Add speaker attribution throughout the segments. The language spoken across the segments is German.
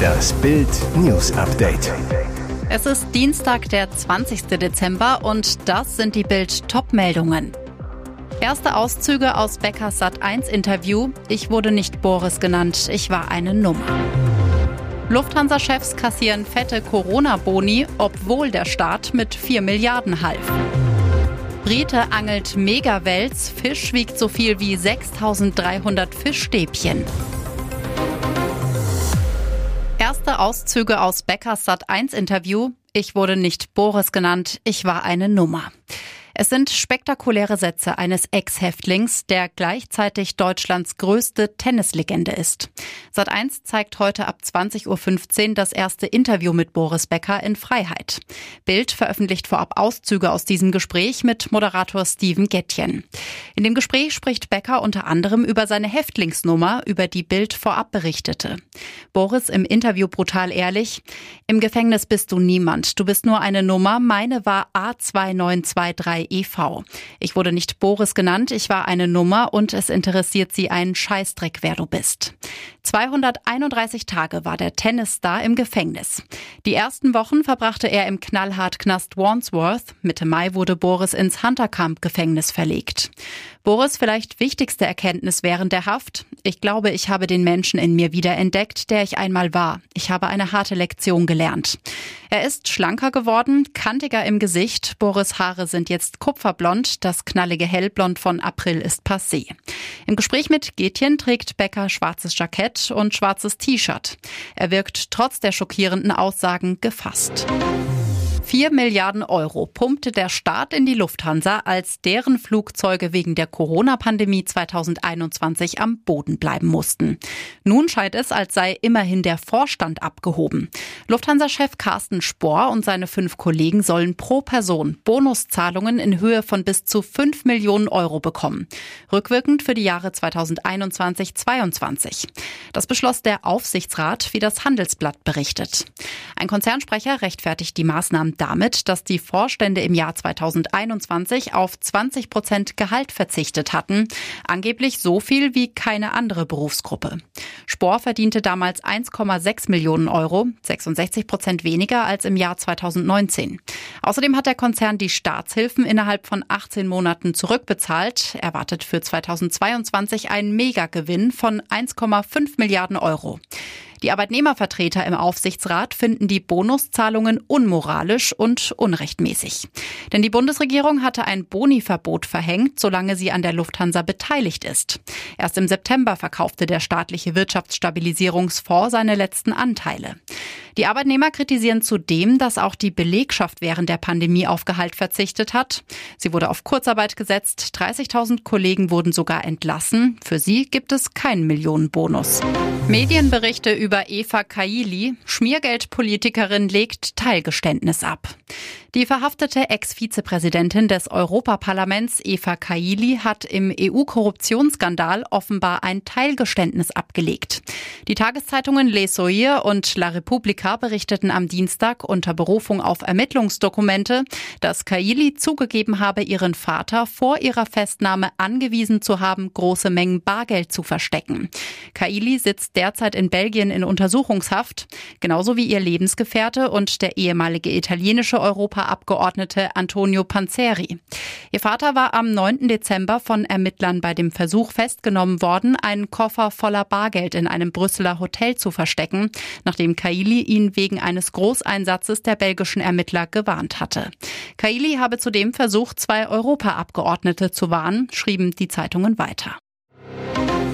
Speaker 1: Das Bild News Update.
Speaker 2: Es ist Dienstag, der 20. Dezember und das sind die Bild Topmeldungen. Erste Auszüge aus Beckers Sat 1 Interview. Ich wurde nicht Boris genannt, ich war eine Nummer. Lufthansa-Chefs kassieren fette Corona-Boni, obwohl der Staat mit 4 Milliarden half. Brite angelt Megawels, Fisch wiegt so viel wie 6300 Fischstäbchen. Auszüge aus Beckers Sat 1 Interview. Ich wurde nicht Boris genannt, ich war eine Nummer. Es sind spektakuläre Sätze eines Ex-Häftlings, der gleichzeitig Deutschlands größte Tennislegende ist. Sat1 zeigt heute ab 20.15 Uhr das erste Interview mit Boris Becker in Freiheit. Bild veröffentlicht vorab Auszüge aus diesem Gespräch mit Moderator Steven Gettjen. In dem Gespräch spricht Becker unter anderem über seine Häftlingsnummer, über die Bild vorab berichtete. Boris im Interview brutal ehrlich. Im Gefängnis bist du niemand. Du bist nur eine Nummer. Meine war A2923 bei EV. Ich wurde nicht Boris genannt, ich war eine Nummer und es interessiert sie einen Scheißdreck, wer du bist. 231 Tage war der Tennisstar im Gefängnis. Die ersten Wochen verbrachte er im knallhart Knast Wandsworth. Mitte Mai wurde Boris ins Hunterkamp-Gefängnis verlegt. Boris vielleicht wichtigste Erkenntnis während der Haft. Ich glaube, ich habe den Menschen in mir wieder entdeckt, der ich einmal war. Ich habe eine harte Lektion gelernt. Er ist schlanker geworden, kantiger im Gesicht. Boris Haare sind jetzt kupferblond. Das knallige Hellblond von April ist passé. Im Gespräch mit Getjen trägt Becker schwarzes Jackett und schwarzes T-Shirt. Er wirkt trotz der schockierenden Aussagen gefasst. 4 Milliarden Euro pumpte der Staat in die Lufthansa, als deren Flugzeuge wegen der Corona-Pandemie 2021 am Boden bleiben mussten. Nun scheint es, als sei immerhin der Vorstand abgehoben. Lufthansa-Chef Carsten Spohr und seine fünf Kollegen sollen pro Person Bonuszahlungen in Höhe von bis zu 5 Millionen Euro bekommen. Rückwirkend für die Jahre 2021-22. Das beschloss der Aufsichtsrat, wie das Handelsblatt berichtet. Ein Konzernsprecher rechtfertigt die Maßnahmen damit, dass die Vorstände im Jahr 2021 auf 20 Prozent Gehalt verzichtet hatten. Angeblich so viel wie keine andere Berufsgruppe. Spor verdiente damals 1,6 Millionen Euro, 66 Prozent weniger als im Jahr 2019. Außerdem hat der Konzern die Staatshilfen innerhalb von 18 Monaten zurückbezahlt, erwartet für 2022 einen Megagewinn von 1,5 Milliarden Euro. Die Arbeitnehmervertreter im Aufsichtsrat finden die Bonuszahlungen unmoralisch und unrechtmäßig. Denn die Bundesregierung hatte ein Boniverbot verhängt, solange sie an der Lufthansa beteiligt ist. Erst im September verkaufte der staatliche Wirtschaftsstabilisierungsfonds seine letzten Anteile. Die Arbeitnehmer kritisieren zudem, dass auch die Belegschaft während der Pandemie auf Gehalt verzichtet hat. Sie wurde auf Kurzarbeit gesetzt. 30.000 Kollegen wurden sogar entlassen. Für sie gibt es keinen Millionenbonus. Medienberichte über Eva Kaili. Schmiergeldpolitikerin legt Teilgeständnis ab. Die verhaftete Ex-Vizepräsidentin des Europaparlaments Eva Kaili hat im EU-Korruptionsskandal offenbar ein Teilgeständnis abgelegt. Die Tageszeitungen Le Soir und La Repubblica berichteten am Dienstag unter Berufung auf Ermittlungsdokumente, dass Kaili zugegeben habe, ihren Vater vor ihrer Festnahme angewiesen zu haben, große Mengen Bargeld zu verstecken. Kaili sitzt derzeit in Belgien in Untersuchungshaft, genauso wie ihr Lebensgefährte und der ehemalige italienische Europa Europaabgeordnete Antonio Panzeri. Ihr Vater war am 9. Dezember von Ermittlern bei dem Versuch festgenommen worden, einen Koffer voller Bargeld in einem Brüsseler Hotel zu verstecken, nachdem Kaili ihn wegen eines Großeinsatzes der belgischen Ermittler gewarnt hatte. Kaili habe zudem versucht, zwei Europaabgeordnete zu warnen, schrieben die Zeitungen weiter.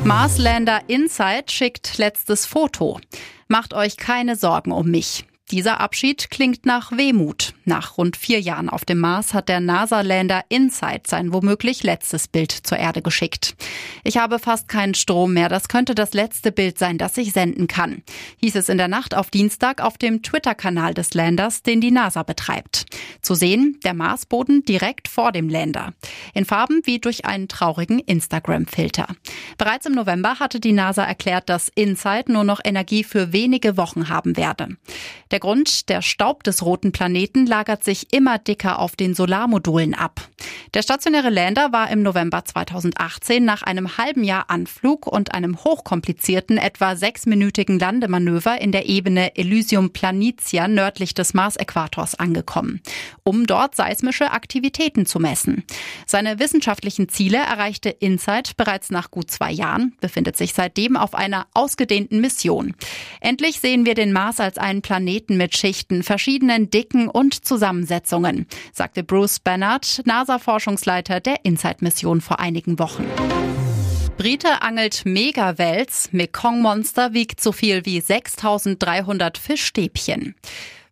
Speaker 2: Marslander Insight schickt letztes Foto. Macht euch keine Sorgen um mich. Dieser Abschied klingt nach Wehmut. Nach rund vier Jahren auf dem Mars hat der NASA-Lander InSight sein womöglich letztes Bild zur Erde geschickt. Ich habe fast keinen Strom mehr. Das könnte das letzte Bild sein, das ich senden kann, hieß es in der Nacht auf Dienstag auf dem Twitter-Kanal des Landers, den die NASA betreibt. Zu sehen der Marsboden direkt vor dem Lander. In Farben wie durch einen traurigen Instagram-Filter. Bereits im November hatte die NASA erklärt, dass InSight nur noch Energie für wenige Wochen haben werde. Der Grund, der Staub des roten Planeten lagert sich immer dicker auf den Solarmodulen ab. Der stationäre Lander war im November 2018 nach einem halben Jahr Anflug und einem hochkomplizierten, etwa sechsminütigen Landemanöver in der Ebene Elysium Planitia nördlich des Mars-Äquators angekommen, um dort seismische Aktivitäten zu messen. Seine wissenschaftlichen Ziele erreichte InSight bereits nach gut zwei Jahren, befindet sich seitdem auf einer ausgedehnten Mission. Endlich sehen wir den Mars als einen Planeten mit Schichten, verschiedenen Dicken und Zusammensetzungen, sagte Bruce Bernard, NASA-Forschungsleiter der InSight-Mission vor einigen Wochen. Brite angelt Megawels. Mekong-Monster wiegt so viel wie 6300 Fischstäbchen.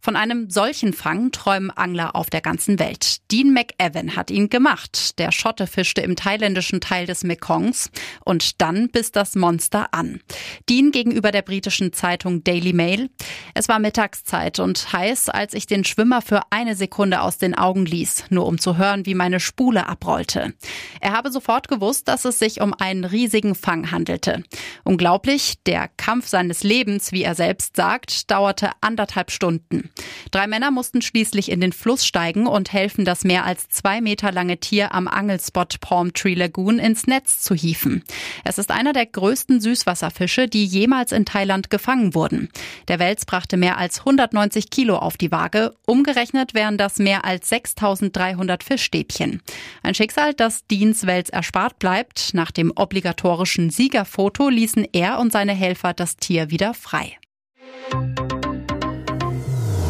Speaker 2: Von einem solchen Fang träumen Angler auf der ganzen Welt. Dean McEwan hat ihn gemacht. Der Schotte fischte im thailändischen Teil des Mekongs und dann biss das Monster an. Dean gegenüber der britischen Zeitung Daily Mail. Es war Mittagszeit und heiß, als ich den Schwimmer für eine Sekunde aus den Augen ließ, nur um zu hören, wie meine Spule abrollte. Er habe sofort gewusst, dass es sich um einen riesigen Fang handelte. Unglaublich, der Kampf seines Lebens, wie er selbst sagt, dauerte anderthalb Stunden. Drei Männer mussten schließlich in den Fluss steigen und helfen, das mehr als zwei Meter lange Tier am Angelspot Palm Tree Lagoon ins Netz zu hieven. Es ist einer der größten Süßwasserfische, die jemals in Thailand gefangen wurden. Der Wels brachte mehr als 190 Kilo auf die Waage. Umgerechnet wären das mehr als 6300 Fischstäbchen. Ein Schicksal, das Deans Wels erspart bleibt. Nach dem obligatorischen Siegerfoto ließen er und seine Helfer das Tier wieder frei.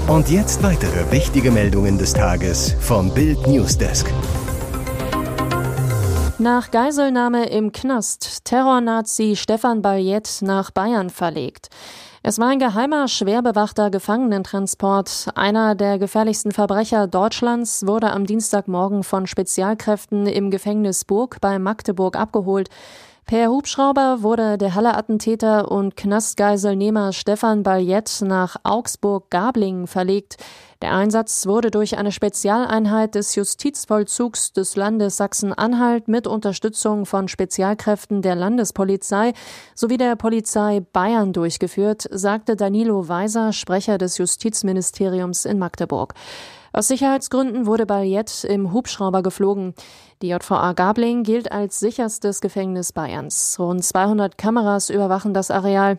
Speaker 1: Und jetzt weitere wichtige Meldungen des Tages vom Bild Newsdesk.
Speaker 3: Nach Geiselnahme im Knast, Terrornazi Stefan Ballet nach Bayern verlegt. Es war ein geheimer, schwer bewachter Gefangenentransport. Einer der gefährlichsten Verbrecher Deutschlands wurde am Dienstagmorgen von Spezialkräften im Gefängnis Burg bei Magdeburg abgeholt. Per Hubschrauber wurde der Halle-Attentäter und Knastgeiselnehmer Stefan Ballet nach Augsburg-Gablingen verlegt. Der Einsatz wurde durch eine Spezialeinheit des Justizvollzugs des Landes Sachsen-Anhalt mit Unterstützung von Spezialkräften der Landespolizei sowie der Polizei Bayern durchgeführt, sagte Danilo Weiser, Sprecher des Justizministeriums in Magdeburg. Aus Sicherheitsgründen wurde Ballet im Hubschrauber geflogen. Die JVA Gabling gilt als sicherstes Gefängnis Bayerns. Rund 200 Kameras überwachen das Areal.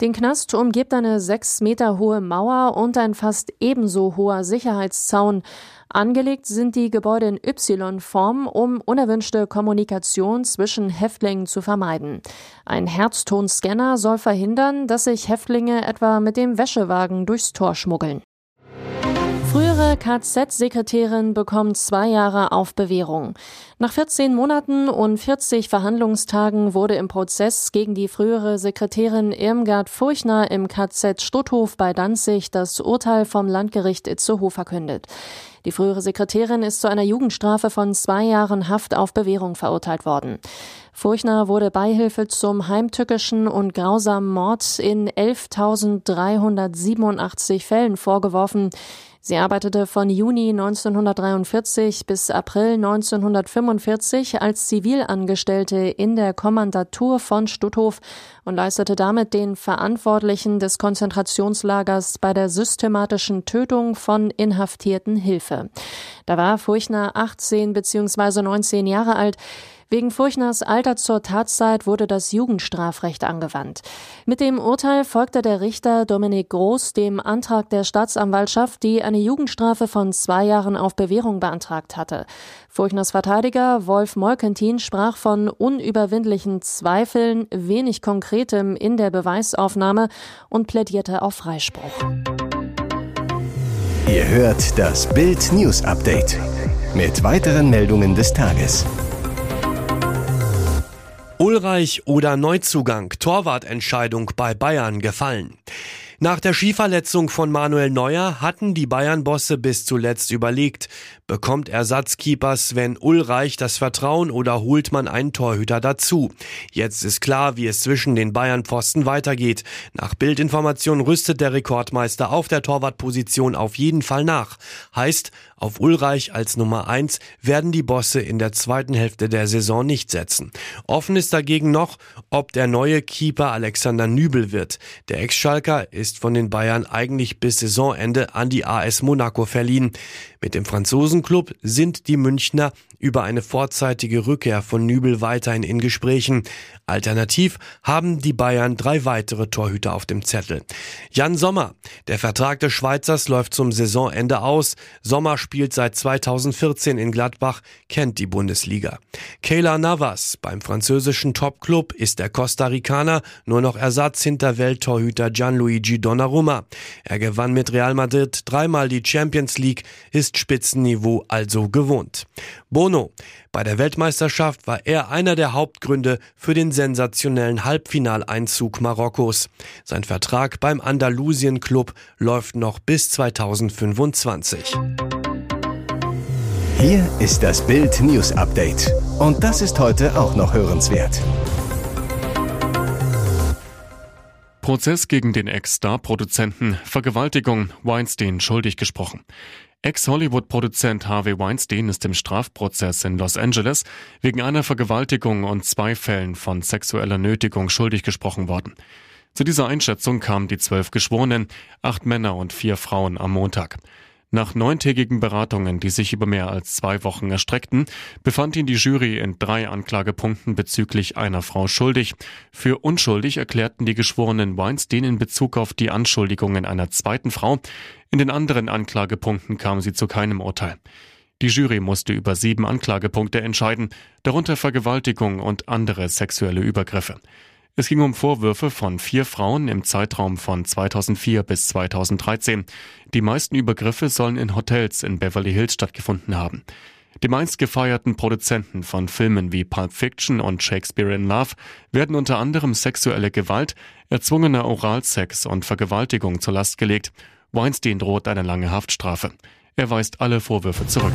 Speaker 3: Den Knast umgibt eine sechs Meter hohe Mauer und ein fast ebenso hoher Sicherheitszaun. Angelegt sind die Gebäude in Y-Form, um unerwünschte Kommunikation zwischen Häftlingen zu vermeiden. Ein Herztonscanner soll verhindern, dass sich Häftlinge etwa mit dem Wäschewagen durchs Tor schmuggeln. Frühere KZ-Sekretärin bekommt zwei Jahre auf Bewährung. Nach 14 Monaten und 40 Verhandlungstagen wurde im Prozess gegen die frühere Sekretärin Irmgard Furchner im KZ Stutthof bei Danzig das Urteil vom Landgericht Itzehoe verkündet. Die frühere Sekretärin ist zu einer Jugendstrafe von zwei Jahren Haft auf Bewährung verurteilt worden. Furchner wurde Beihilfe zum heimtückischen und grausamen Mord in 11.387 Fällen vorgeworfen. Sie arbeitete von Juni 1943 bis April 1945 als Zivilangestellte in der Kommandatur von Stutthof und leistete damit den Verantwortlichen des Konzentrationslagers bei der systematischen Tötung von Inhaftierten Hilfe. Da war Furchner 18 bzw. 19 Jahre alt. Wegen Furchners Alter zur Tatzeit wurde das Jugendstrafrecht angewandt. Mit dem Urteil folgte der Richter Dominik Groß dem Antrag der Staatsanwaltschaft, die eine Jugendstrafe von zwei Jahren auf Bewährung beantragt hatte. Furchners Verteidiger Wolf Molkentin sprach von unüberwindlichen Zweifeln, wenig Konkretem in der Beweisaufnahme und plädierte auf Freispruch.
Speaker 1: Ihr hört das Bild News Update mit weiteren Meldungen des Tages.
Speaker 4: Ulreich oder Neuzugang, Torwartentscheidung bei Bayern gefallen. Nach der Skiverletzung von Manuel Neuer hatten die Bayern-Bosse bis zuletzt überlegt, bekommt Ersatzkeeper Sven Ulreich das Vertrauen oder holt man einen Torhüter dazu? Jetzt ist klar, wie es zwischen den Bayern-Pfosten weitergeht. Nach Bildinformation rüstet der Rekordmeister auf der Torwartposition auf jeden Fall nach. Heißt, auf Ulreich als Nummer eins werden die Bosse in der zweiten Hälfte der Saison nicht setzen. Offen ist dagegen noch, ob der neue Keeper Alexander Nübel wird. Der Ex-Schalker ist ist von den Bayern eigentlich bis Saisonende an die AS Monaco verliehen. Mit dem Franzosenclub sind die Münchner über eine vorzeitige Rückkehr von Nübel weiterhin in Gesprächen. Alternativ haben die Bayern drei weitere Torhüter auf dem Zettel. Jan Sommer. Der Vertrag des Schweizers läuft zum Saisonende aus. Sommer spielt seit 2014 in Gladbach, kennt die Bundesliga. Kayla Navas. Beim französischen Topclub ist der Costa Ricaner nur noch Ersatz hinter Welttorhüter Gianluigi Donnarumma. Er gewann mit Real Madrid dreimal die Champions League, ist Spitzenniveau also gewohnt. Bono. Bei der Weltmeisterschaft war er einer der Hauptgründe für den sensationellen Halbfinaleinzug Marokkos. Sein Vertrag beim Andalusien Club läuft noch bis 2025.
Speaker 1: Hier ist das Bild News Update. Und das ist heute auch noch hörenswert.
Speaker 5: Prozess gegen den Ex-Star-Produzenten Vergewaltigung Weinstein schuldig gesprochen. Ex-Hollywood-Produzent Harvey Weinstein ist im Strafprozess in Los Angeles wegen einer Vergewaltigung und zwei Fällen von sexueller Nötigung schuldig gesprochen worden. Zu dieser Einschätzung kamen die zwölf Geschworenen, acht Männer und vier Frauen am Montag. Nach neuntägigen Beratungen, die sich über mehr als zwei Wochen erstreckten, befand ihn die Jury in drei Anklagepunkten bezüglich einer Frau schuldig. Für unschuldig erklärten die Geschworenen Weinstein in Bezug auf die Anschuldigungen einer zweiten Frau. In den anderen Anklagepunkten kam sie zu keinem Urteil. Die Jury musste über sieben Anklagepunkte entscheiden, darunter Vergewaltigung und andere sexuelle Übergriffe. Es ging um Vorwürfe von vier Frauen im Zeitraum von 2004 bis 2013. Die meisten Übergriffe sollen in Hotels in Beverly Hills stattgefunden haben. Die meist gefeierten Produzenten von Filmen wie Pulp Fiction und Shakespeare in Love werden unter anderem sexuelle Gewalt, erzwungener Oralsex und Vergewaltigung zur Last gelegt. Weinstein droht eine lange Haftstrafe. Er weist alle Vorwürfe zurück.